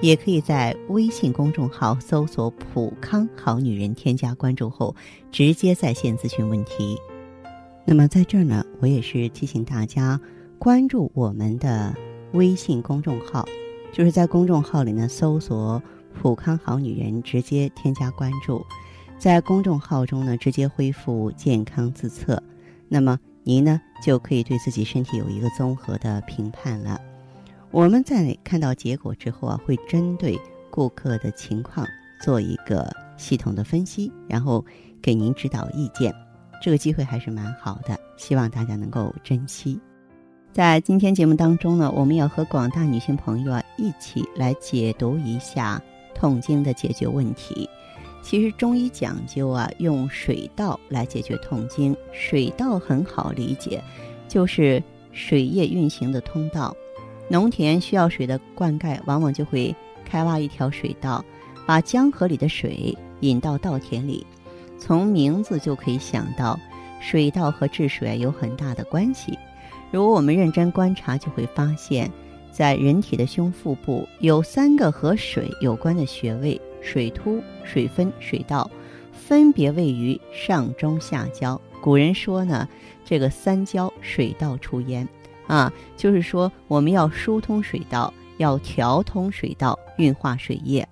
也可以在微信公众号搜索“普康好女人”，添加关注后直接在线咨询问题。那么在这儿呢，我也是提醒大家关注我们的微信公众号，就是在公众号里呢搜索“普康好女人”，直接添加关注，在公众号中呢直接恢复健康自测，那么您呢就可以对自己身体有一个综合的评判了。我们在看到结果之后啊，会针对顾客的情况做一个系统的分析，然后给您指导意见。这个机会还是蛮好的，希望大家能够珍惜。在今天节目当中呢，我们要和广大女性朋友啊一起来解读一下痛经的解决问题。其实中医讲究啊，用水道来解决痛经。水道很好理解，就是水液运行的通道。农田需要水的灌溉，往往就会开挖一条水道，把江河里的水引到稻田里。从名字就可以想到，水稻和治水有很大的关系。如果我们认真观察，就会发现，在人体的胸腹部有三个和水有关的穴位：水突、水分、水道，分别位于上中下焦。古人说呢，这个三焦水道出焉。啊，就是说我们要疏通水道，要调通水道，运化水液。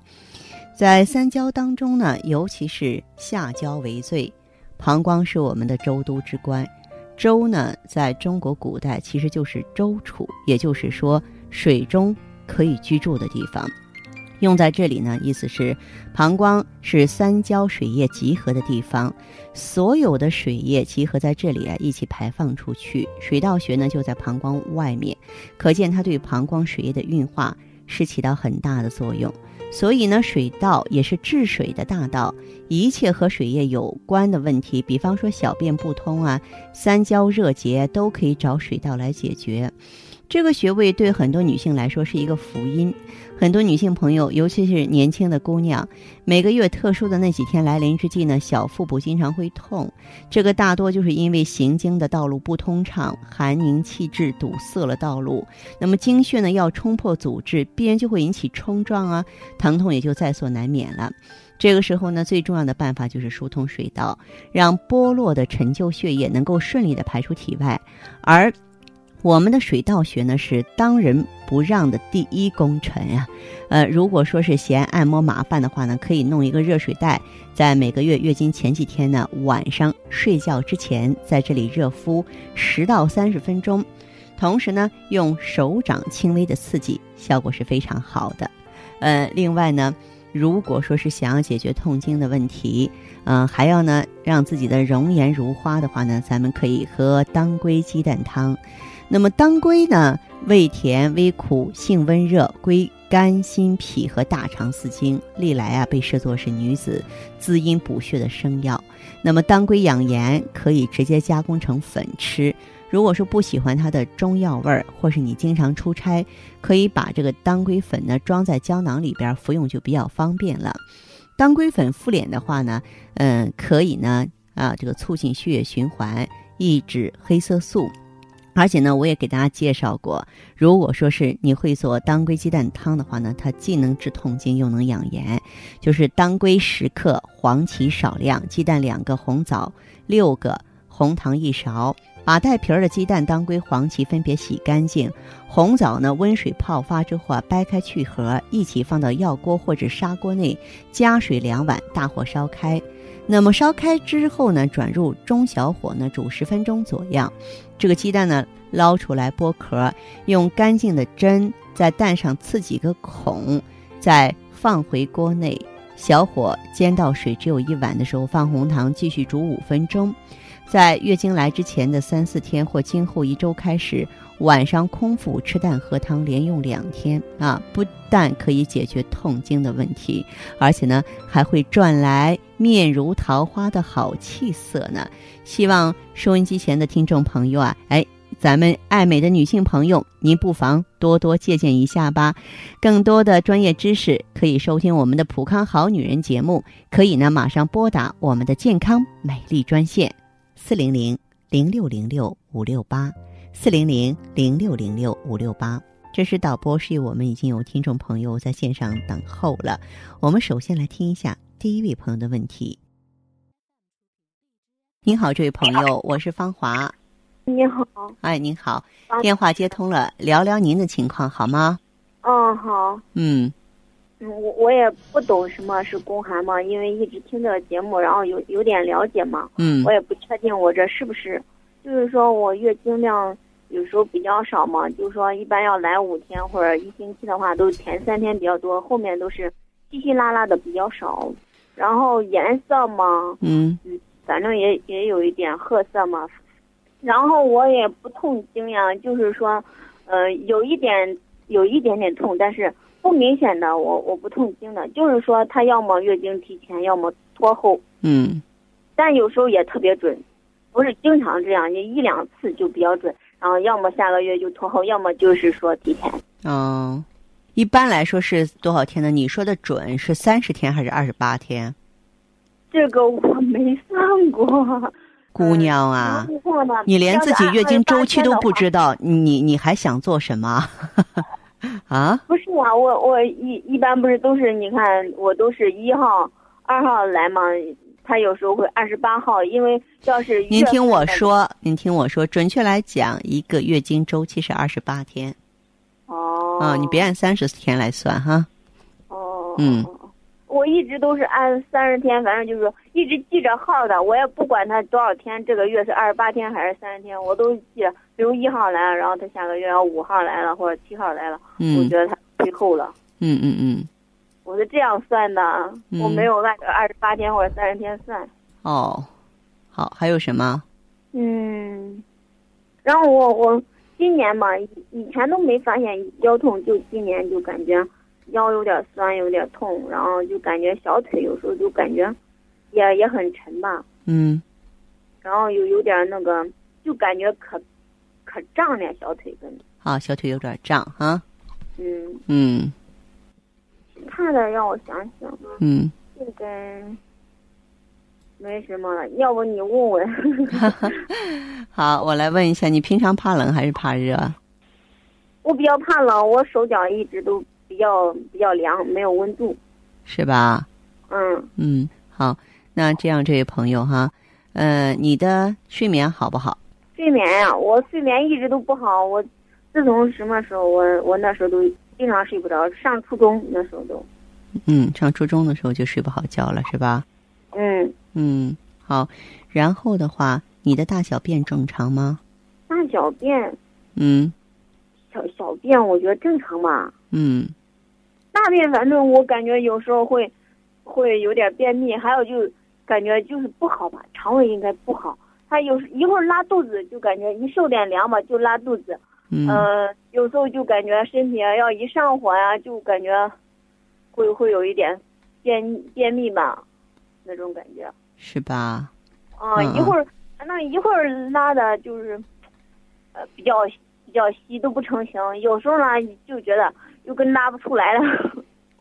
在三焦当中呢，尤其是下焦为最。膀胱是我们的周都之官，周呢，在中国古代其实就是周处，也就是说水中可以居住的地方。用在这里呢，意思是膀胱是三焦水液集合的地方，所有的水液集合在这里啊，一起排放出去。水道穴呢就在膀胱外面，可见它对膀胱水液的运化是起到很大的作用。所以呢，水道也是治水的大道。一切和水液有关的问题，比方说小便不通啊、三焦热结，都可以找水道来解决。这个穴位对很多女性来说是一个福音。很多女性朋友，尤其是年轻的姑娘，每个月特殊的那几天来临之际呢，小腹部经常会痛。这个大多就是因为行经的道路不通畅，寒凝气滞，堵塞了道路。那么经血呢要冲破阻滞，必然就会引起冲撞啊，疼痛也就在所难免了。这个时候呢，最重要的办法就是疏通水道，让剥落的陈旧血液能够顺利的排出体外，而。我们的水道穴呢是当仁不让的第一功臣呀，呃，如果说是嫌按摩麻烦的话呢，可以弄一个热水袋，在每个月月经前几天呢，晚上睡觉之前在这里热敷十到三十分钟，同时呢，用手掌轻微的刺激，效果是非常好的。呃，另外呢，如果说是想要解决痛经的问题，嗯，还要呢让自己的容颜如花的话呢，咱们可以喝当归鸡蛋汤。那么当归呢，味甜微苦，性温热，归肝、心、脾和大肠四经，历来啊被视作是女子滋阴补血的生药。那么当归养颜，可以直接加工成粉吃。如果说不喜欢它的中药味儿，或是你经常出差，可以把这个当归粉呢装在胶囊里边服用，就比较方便了。当归粉敷脸的话呢，嗯，可以呢啊这个促进血液循环，抑制黑色素。而且呢，我也给大家介绍过，如果说是你会做当归鸡蛋汤的话呢，它既能治痛经又能养颜。就是当归十克，黄芪少量，鸡蛋两个，红枣六个，红糖一勺。把带皮儿的鸡蛋、当归、黄芪分别洗干净，红枣呢温水泡发之后啊，掰开去核，一起放到药锅或者砂锅内，加水两碗，大火烧开。那么烧开之后呢，转入中小火呢煮十分钟左右。这个鸡蛋呢捞出来剥壳，用干净的针在蛋上刺几个孔，再放回锅内，小火煎到水只有一碗的时候，放红糖继续煮五分钟。在月经来之前的三四天或今后一周开始，晚上空腹吃蛋喝汤，连用两天啊，不但可以解决痛经的问题，而且呢还会赚来面如桃花的好气色呢。希望收音机前的听众朋友啊，哎。咱们爱美的女性朋友，您不妨多多借鉴一下吧。更多的专业知识可以收听我们的《普康好女人》节目，可以呢马上拨打我们的健康美丽专线四零零零六零六五六八四零零零六零六五六八。这是导播示意我们已经有听众朋友在线上等候了。我们首先来听一下第一位朋友的问题。您好，这位朋友，我是芳华。你好，哎，您好，电话接通了，聊聊您的情况好吗？嗯，好。嗯，嗯，我我也不懂什么是宫寒嘛，因为一直听这个节目，然后有有点了解嘛。嗯。我也不确定我这是不是，就是说我月经量有时候比较少嘛，就是说一般要来五天或者一星期的话，都前三天比较多，后面都是稀稀拉拉的比较少。然后颜色嘛，嗯，反正也也有一点褐色嘛。然后我也不痛经呀，就是说，呃，有一点有一点点痛，但是不明显的，我我不痛经的，就是说他要么月经提前，要么拖后，嗯，但有时候也特别准，不是经常这样，一一两次就比较准，然后要么下个月就拖后，要么就是说提前。嗯，一般来说是多少天呢？你说的准是三十天还是二十八天？这个我没算过。姑娘啊，你连自己月经周期都不知道，你你还想做什么？啊？不是啊，我我一一般不是都是你看我都是一号、二号来嘛，他有时候会二十八号，因为要是您听我说，您听我说，准确来讲，一个月经周期是二十八天。哦。啊，你别按三十天来算哈。哦。嗯。我一直都是按三十天，反正就是一直记着号的，我也不管他多少天，这个月是二十八天还是三十天，我都记。比如一号来了，然后他下个月要五号来了，或者七号来了，我觉得他推后了。嗯嗯嗯，我是这样算的，我没有按照二十八天或者三十天算。哦，好，还有什么？嗯，然后我我今年嘛，以以前都没发现腰痛，就今年就感觉。腰有点酸，有点痛，然后就感觉小腿有时候就感觉，也也很沉吧。嗯。然后有有点那个，就感觉可，可胀了小腿跟。啊，小腿有点胀哈。嗯。嗯。其他的让我想想。嗯。应该没什么了，要不你问问。好，我来问一下，你平常怕冷还是怕热？我比较怕冷，我手脚一直都。比较比较凉，没有温度，是吧？嗯嗯，好，那这样这位朋友哈，呃，你的睡眠好不好？睡眠呀，我睡眠一直都不好。我自从什么时候，我我那时候都经常睡不着。上初中那时候都，嗯，上初中的时候就睡不好觉了，是吧？嗯嗯，好。然后的话，你的大小便正常吗？大小便，嗯，小小便我觉得正常吧。嗯，大便反正我感觉有时候会，会有点便秘，还有就感觉就是不好吧，肠胃应该不好。他有时一会儿拉肚子，就感觉一受点凉吧就拉肚子。嗯，有时候就感觉身体要一上火呀，就感觉会会有一点便便秘吧，那种感觉。是吧？啊，一会儿反正一会儿拉的就是，呃，比较比较稀都不成形，有时候呢就觉得。又跟拉不出来了。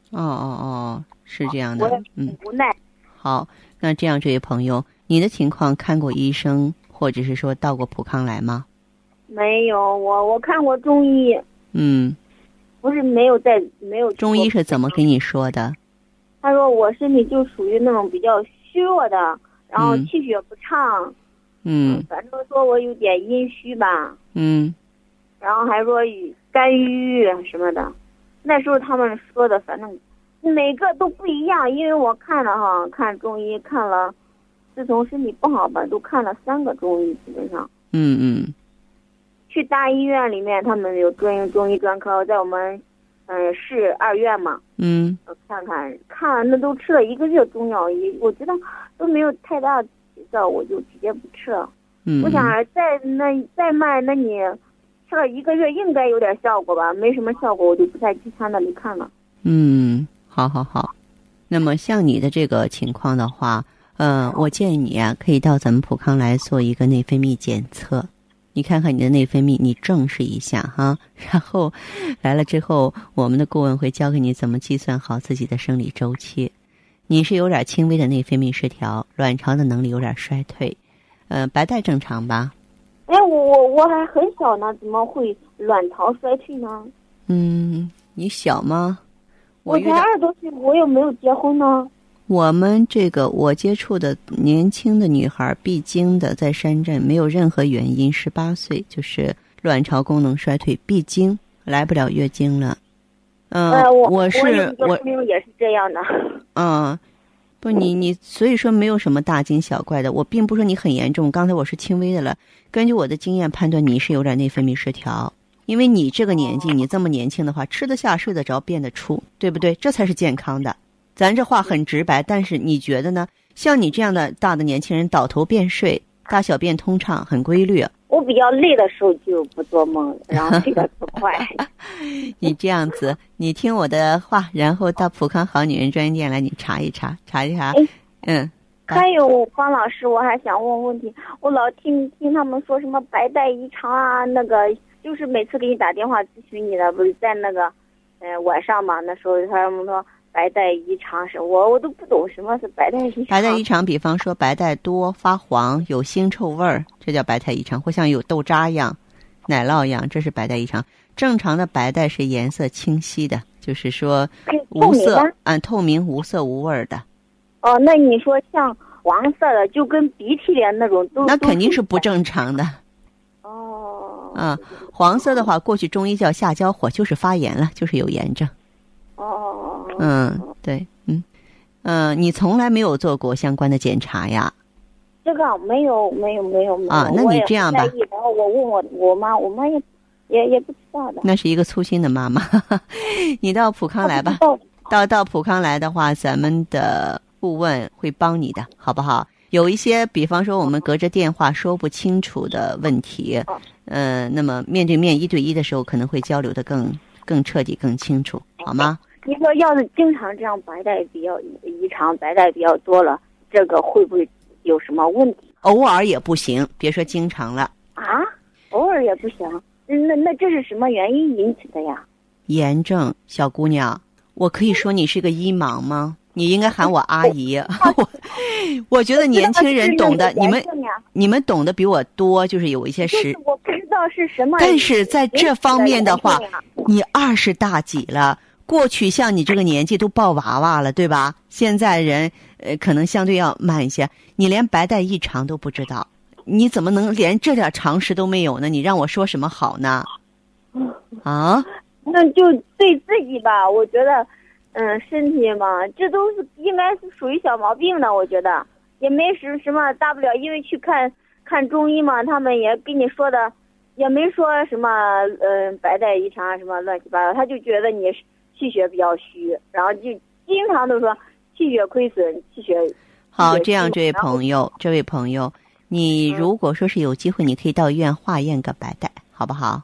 哦哦哦，是这样的，嗯，无奈。好，那这样，这位朋友，你的情况看过医生，或者是说到过普康来吗？没有，我我看过中医。嗯。不是没有在没有。中医是怎么跟你说的？他说我身体就属于那种比较虚弱的，然后气血不畅。嗯。反正说我有点阴虚吧。嗯。然后还说肝郁什么的。那时候他们说的，反正每个都不一样，因为我看了哈，看中医看了，自从身体不好吧，都看了三个中医，基本上。嗯嗯。去大医院里面，他们有专中医专科，在我们嗯市二院嘛。嗯。看看看，那都吃了一个月中药，一我觉得都没有太大起色，我就直接不吃了。嗯。我想再那再卖，那你。吃了一个月应该有点效果吧，没什么效果，我就不在去他那里看了。嗯，好好好。那么像你的这个情况的话，呃，我建议你啊，可以到咱们普康来做一个内分泌检测，你看看你的内分泌，你正视一下哈。然后来了之后，我们的顾问会教给你怎么计算好自己的生理周期。你是有点轻微的内分泌失调，卵巢的能力有点衰退，呃，白带正常吧？哎，我我我还很小呢，怎么会卵巢衰退呢？嗯，你小吗？我才二十多岁，我又没有结婚呢。我们这个我接触的年轻的女孩闭经的，在深圳没有任何原因，十八岁就是卵巢功能衰退，闭经来不了月经了。嗯，我是我也是这样的。嗯，不，你你所以说没有什么大惊小怪的。我并不说你很严重，刚才我是轻微的了。根据我的经验判断，你是有点内分泌失调。因为你这个年纪，你这么年轻的话，吃得下、睡得着、变得出，对不对？这才是健康的。咱这话很直白，但是你觉得呢？像你这样的大的年轻人，倒头便睡，大小便通畅，很规律。我比较累的时候就不做梦，然后睡得不 快。你这样子，你听我的话，然后到普康好女人专营店来，你查一查，查一查。嗯。还有方老师，我还想问问题，我老听听他们说什么白带异常啊，那个。就是每次给你打电话咨询你的，不是在那个，呃，晚上嘛？那时候他们说白带异常是，我我都不懂什么是白带异常。白带异常，比方说白带多、发黄、有腥臭味儿，这叫白带异常，或像有豆渣一样、奶酪一样，这是白带异常。正常的白带是颜色清晰的，就是说无色，嗯，透明、无色、无味的。哦，那你说像黄色的，就跟鼻涕脸那种都那肯定是不正常的。哦啊，黄色的话，过去中医叫下焦火，就是发炎了，就是有炎症。哦。嗯，对，嗯，嗯，你从来没有做过相关的检查呀？这个没有，没有，没有，没有。啊，那你这样吧。然后我问我我妈，我妈也也也不知道的。那是一个粗心的妈妈。你到普康来吧。到到普康来的话，咱们的顾问会帮你的，好不好？有一些，比方说我们隔着电话说不清楚的问题。嗯，那么面对面一对一的时候，可能会交流的更更彻底、更清楚，好吗？你说要是经常这样白带比较异常，白带比较多了，这个会不会有什么问题？偶尔也不行，别说经常了。啊，偶尔也不行？那那这是什么原因引起的呀？炎症，小姑娘，我可以说你是个医盲吗？你应该喊我阿姨，我 我觉得年轻人懂得，你们你们懂得比我多，就是有一些事。我不知道是什么。但是在这方面的话，你二十大几了？过去像你这个年纪都抱娃娃了，对吧？现在人呃可能相对要慢一些。你连白带异常都不知道，你怎么能连这点常识都没有呢？你让我说什么好呢？啊？那就对自己吧，我觉得。嗯，身体嘛，这都是应该是属于小毛病的，我觉得也没什什么大不了，因为去看看中医嘛，他们也跟你说的，也没说什么嗯白带异常什么乱七八糟，他就觉得你气血比较虚，然后就经常都说气血亏损，气血。好，这样这位朋友，这位朋友，你如果说是有机会，你可以到医院化验个白带，好不好？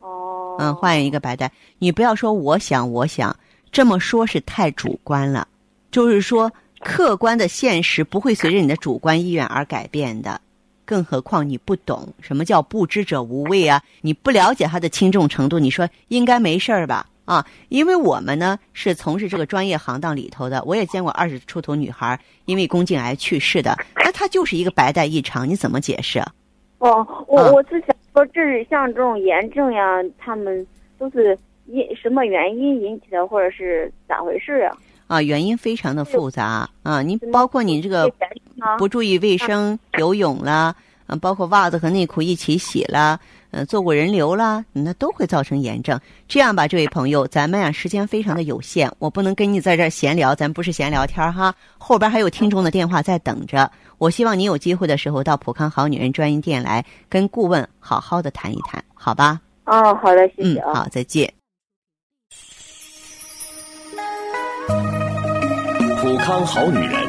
哦。嗯，化验一个白带，你不要说我想我想。这么说，是太主观了。就是说，客观的现实不会随着你的主观意愿而改变的。更何况你不懂什么叫不知者无畏啊！你不了解它的轻重程度，你说应该没事儿吧？啊，因为我们呢是从事这个专业行当里头的，我也见过二十出头女孩因为宫颈癌去世的，那她就是一个白带异常，你怎么解释？哦，我我是想说，这是像这种炎症呀，他们都是。因什么原因引起的，或者是咋回事啊？啊，原因非常的复杂啊！你包括你这个不注意卫生、游泳啦，嗯，包括袜子和内裤一起洗了，嗯，做过人流啦，那都会造成炎症。这样吧，这位朋友，咱们呀时间非常的有限，我不能跟你在这儿闲聊，咱不是闲聊天哈。后边还有听众的电话在等着，我希望你有机会的时候到普康好女人专营店来跟顾问好好的谈一谈，好吧？哦，好的，谢谢啊。好，再见。普康好女人，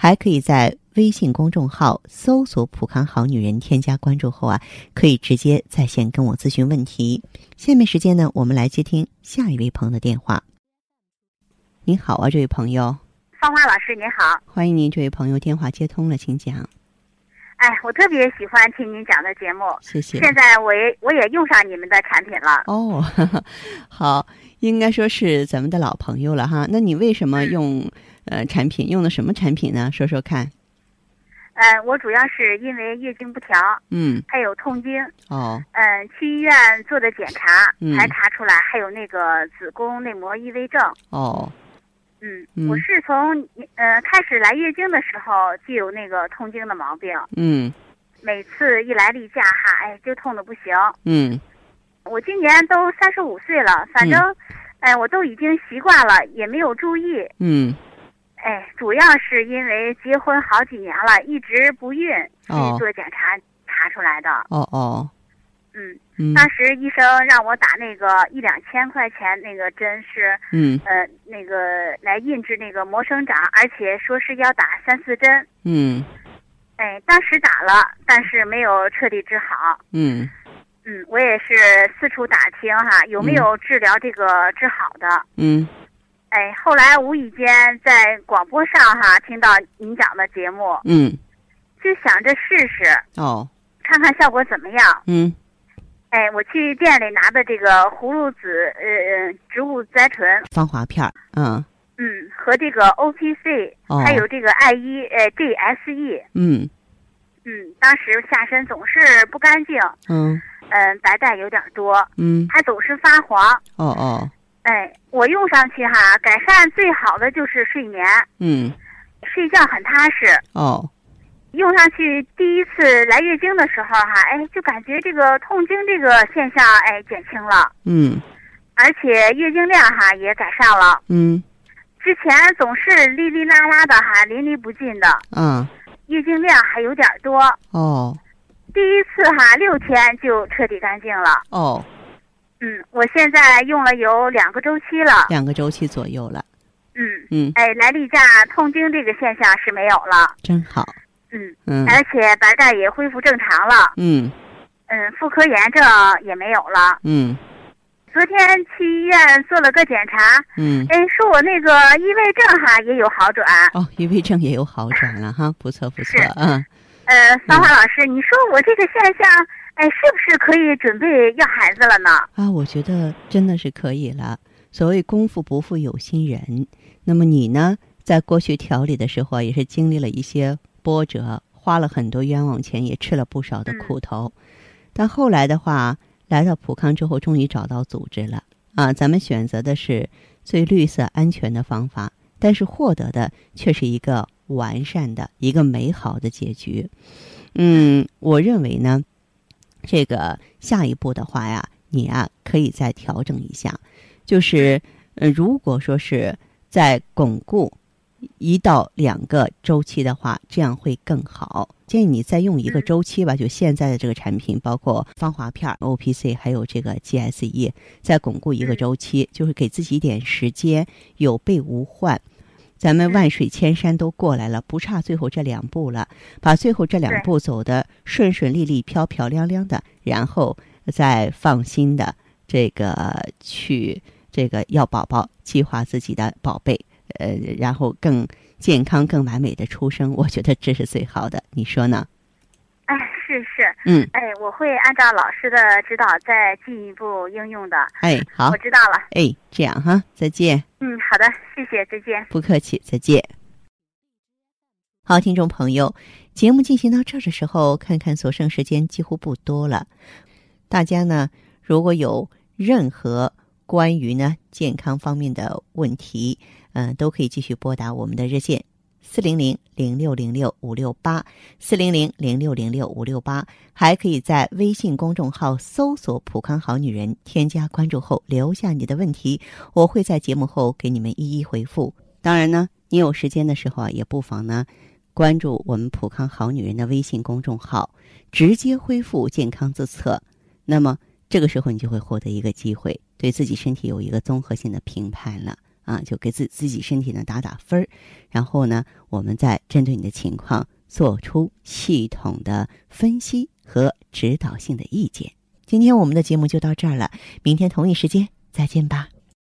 还可以在微信公众号搜索“普康好女人”，添加关注后啊，可以直接在线跟我咨询问题。下面时间呢，我们来接听下一位朋友的电话。您好啊，这位朋友。芳华老师您好，欢迎您，这位朋友电话接通了，请讲。哎，我特别喜欢听您讲的节目，谢谢。现在我也我也用上你们的产品了。哦，好，应该说是咱们的老朋友了哈。那你为什么用呃产品？用的什么产品呢？说说看。呃，我主要是因为月经不调，嗯，还有痛经。哦。嗯，去医院做的检查，才查出来还有那个子宫内膜异位症。哦。嗯，我是从呃开始来月经的时候就有那个痛经的毛病。嗯。每次一来例假哈，哎，就痛的不行。嗯。我今年都三十五岁了，反正，哎，我都已经习惯了，也没有注意。嗯。哎，主要是因为结婚好几年了，一直不孕，去做检查查出来的。哦哦，嗯，当时医生让我打那个一两千块钱那个针是，嗯，呃，那个来印制那个膜生长，而且说是要打三四针。嗯，哎，当时打了，但是没有彻底治好。嗯，嗯，我也是四处打听哈，有没有治疗这个治好的？嗯。哎，后来无意间在广播上哈听到您讲的节目，嗯，就想着试试哦，看看效果怎么样。嗯，哎，我去店里拿的这个葫芦籽呃呃植物甾醇。防滑片儿嗯。嗯，和这个 O P C，还有这个 I 一呃 G S E，嗯。嗯，当时下身总是不干净，嗯。嗯，白带有点多，嗯，还总是发黄。哦哦。哎，我用上去哈，改善最好的就是睡眠。嗯，睡觉很踏实。哦，用上去第一次来月经的时候哈，哎，就感觉这个痛经这个现象哎减轻了。嗯，而且月经量哈也改善了。嗯，之前总是哩哩啦啦的哈，淋漓不尽的。嗯，月经量还有点多。哦，第一次哈六天就彻底干净了。哦。嗯，我现在用了有两个周期了，两个周期左右了。嗯嗯，哎，来例假痛经这个现象是没有了，真好。嗯嗯，而且白带也恢复正常了。嗯嗯，妇科炎症也没有了。嗯，昨天去医院做了个检查。嗯，哎，说我那个异位症哈也有好转。哦，异位症也有好转了哈，不错不错。嗯。呃，芳华老师，你说我这个现象？哎，是不是可以准备要孩子了呢？啊，我觉得真的是可以了。所谓功夫不负有心人，那么你呢，在过去调理的时候也是经历了一些波折，花了很多冤枉钱，也吃了不少的苦头。但后来的话，来到普康之后，终于找到组织了啊！咱们选择的是最绿色、安全的方法，但是获得的却是一个完善的一个美好的结局。嗯，我认为呢。这个下一步的话呀，你啊可以再调整一下，就是呃，如果说是在巩固一到两个周期的话，这样会更好。建议你再用一个周期吧，就现在的这个产品，包括芳华片、O P C，还有这个 G S E，再巩固一个周期，就是给自己一点时间，有备无患。咱们万水千山都过来了，不差最后这两步了。把最后这两步走的顺顺利利、漂漂亮亮的，然后再放心的这个去这个要宝宝，计划自己的宝贝，呃，然后更健康、更完美的出生。我觉得这是最好的，你说呢？嗯，哎，我会按照老师的指导再进一步应用的。哎，好我，知道了。哎，这样哈，再见。嗯，好的，谢谢，再见。不客气，再见。好，听众朋友，节目进行到这儿的时候，看看所剩时间几乎不多了。大家呢，如果有任何关于呢健康方面的问题，嗯、都可以继续拨打我们的热线四零零零六零六五六八四零零零六零六五六八，还可以在微信公众号搜索“普康好女人”，添加关注后留下你的问题，我会在节目后给你们一一回复。当然呢，你有时间的时候啊，也不妨呢关注我们普康好女人的微信公众号，直接恢复健康自测。那么这个时候你就会获得一个机会，对自己身体有一个综合性的评判了啊，就给自自己身体呢打打分儿，然后呢，我们再针对你的情况做出系统的分析和指导性的意见。今天我们的节目就到这儿了，明天同一时间再见吧。